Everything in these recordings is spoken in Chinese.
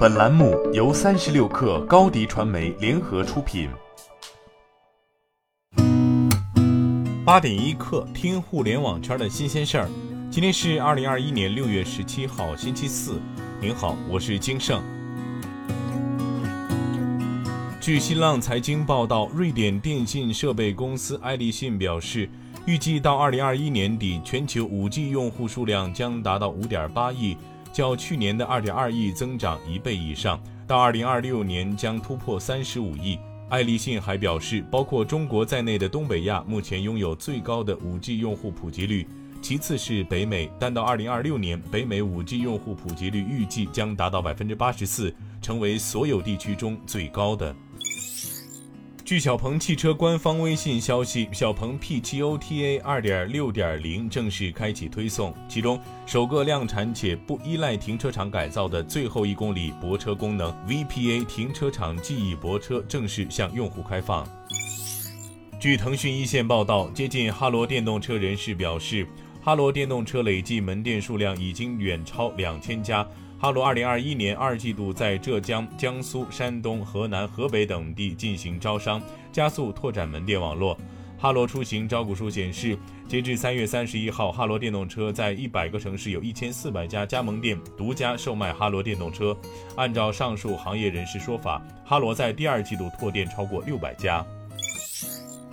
本栏目由三十六氪高低传媒联合出品。八点一刻，听互联网圈的新鲜事儿。今天是二零二一年六月十七号，星期四。您好，我是金盛。据新浪财经报道，瑞典电信设备公司爱立信表示，预计到二零二一年底，全球五 G 用户数量将达到五点八亿。较去年的二点二亿增长一倍以上，到二零二六年将突破三十五亿。爱立信还表示，包括中国在内的东北亚目前拥有最高的五 G 用户普及率，其次是北美，但到二零二六年，北美五 G 用户普及率预计将达到百分之八十四，成为所有地区中最高的。据小鹏汽车官方微信消息，小鹏 P7 OTA 2.6.0正式开启推送，其中首个量产且不依赖停车场改造的最后一公里泊车功能 VPA 停车场记忆泊车正式向用户开放。据腾讯一线报道，接近哈罗电动车人士表示，哈罗电动车累计门店数量已经远超两千家。哈罗二零二一年二季度在浙江、江苏、山东、河南、河北等地进行招商，加速拓展门店网络。哈罗出行招股书显示，截至三月三十一号，哈罗电动车在一百个城市有一千四百家加盟店独家售卖哈罗电动车。按照上述行业人士说法，哈罗在第二季度拓店超过六百家。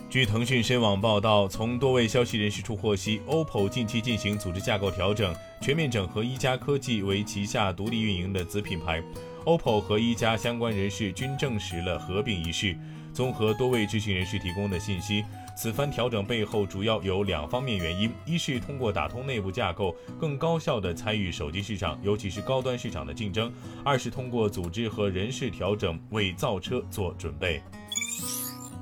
据腾讯深网报道，从多位消息人士处获悉，OPPO 近期进行组织架构调整，全面整合一加科技为旗下独立运营的子品牌。OPPO 和一加相关人士均证实了合并一事。综合多位知情人士提供的信息，此番调整背后主要有两方面原因：一是通过打通内部架构，更高效地参与手机市场，尤其是高端市场的竞争；二是通过组织和人事调整，为造车做准备。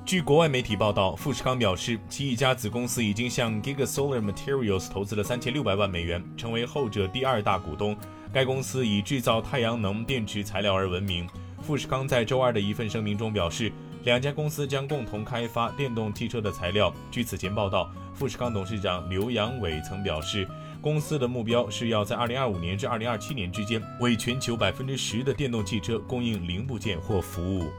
据国外媒体报道，富士康表示，其一家子公司已经向 Giga Solar Materials 投资了三千六百万美元，成为后者第二大股东。该公司以制造太阳能电池材料而闻名。富士康在周二的一份声明中表示，两家公司将共同开发电动汽车的材料。据此前报道，富士康董事长刘扬伟曾表示，公司的目标是要在二零二五年至二零二七年之间，为全球百分之十的电动汽车供应零部件或服务。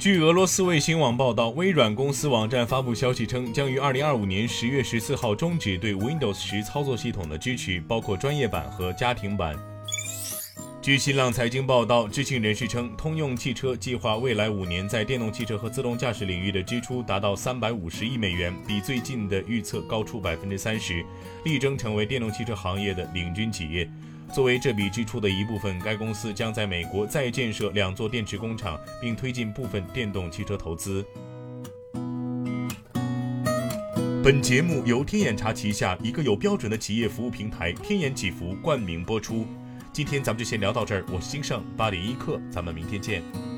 据俄罗斯卫星网报道，微软公司网站发布消息称，将于二零二五年十月十四号终止对 Windows 十操作系统的支持，包括专业版和家庭版。据新浪财经报道，知情人士称，通用汽车计划未来五年在电动汽车和自动驾驶领域的支出达到三百五十亿美元，比最近的预测高出百分之三十，力争成为电动汽车行业的领军企业。作为这笔支出的一部分，该公司将在美国再建设两座电池工厂，并推进部分电动汽车投资。本节目由天眼查旗下一个有标准的企业服务平台天眼祈福冠名播出。今天咱们就先聊到这儿，我是金盛八点一刻，咱们明天见。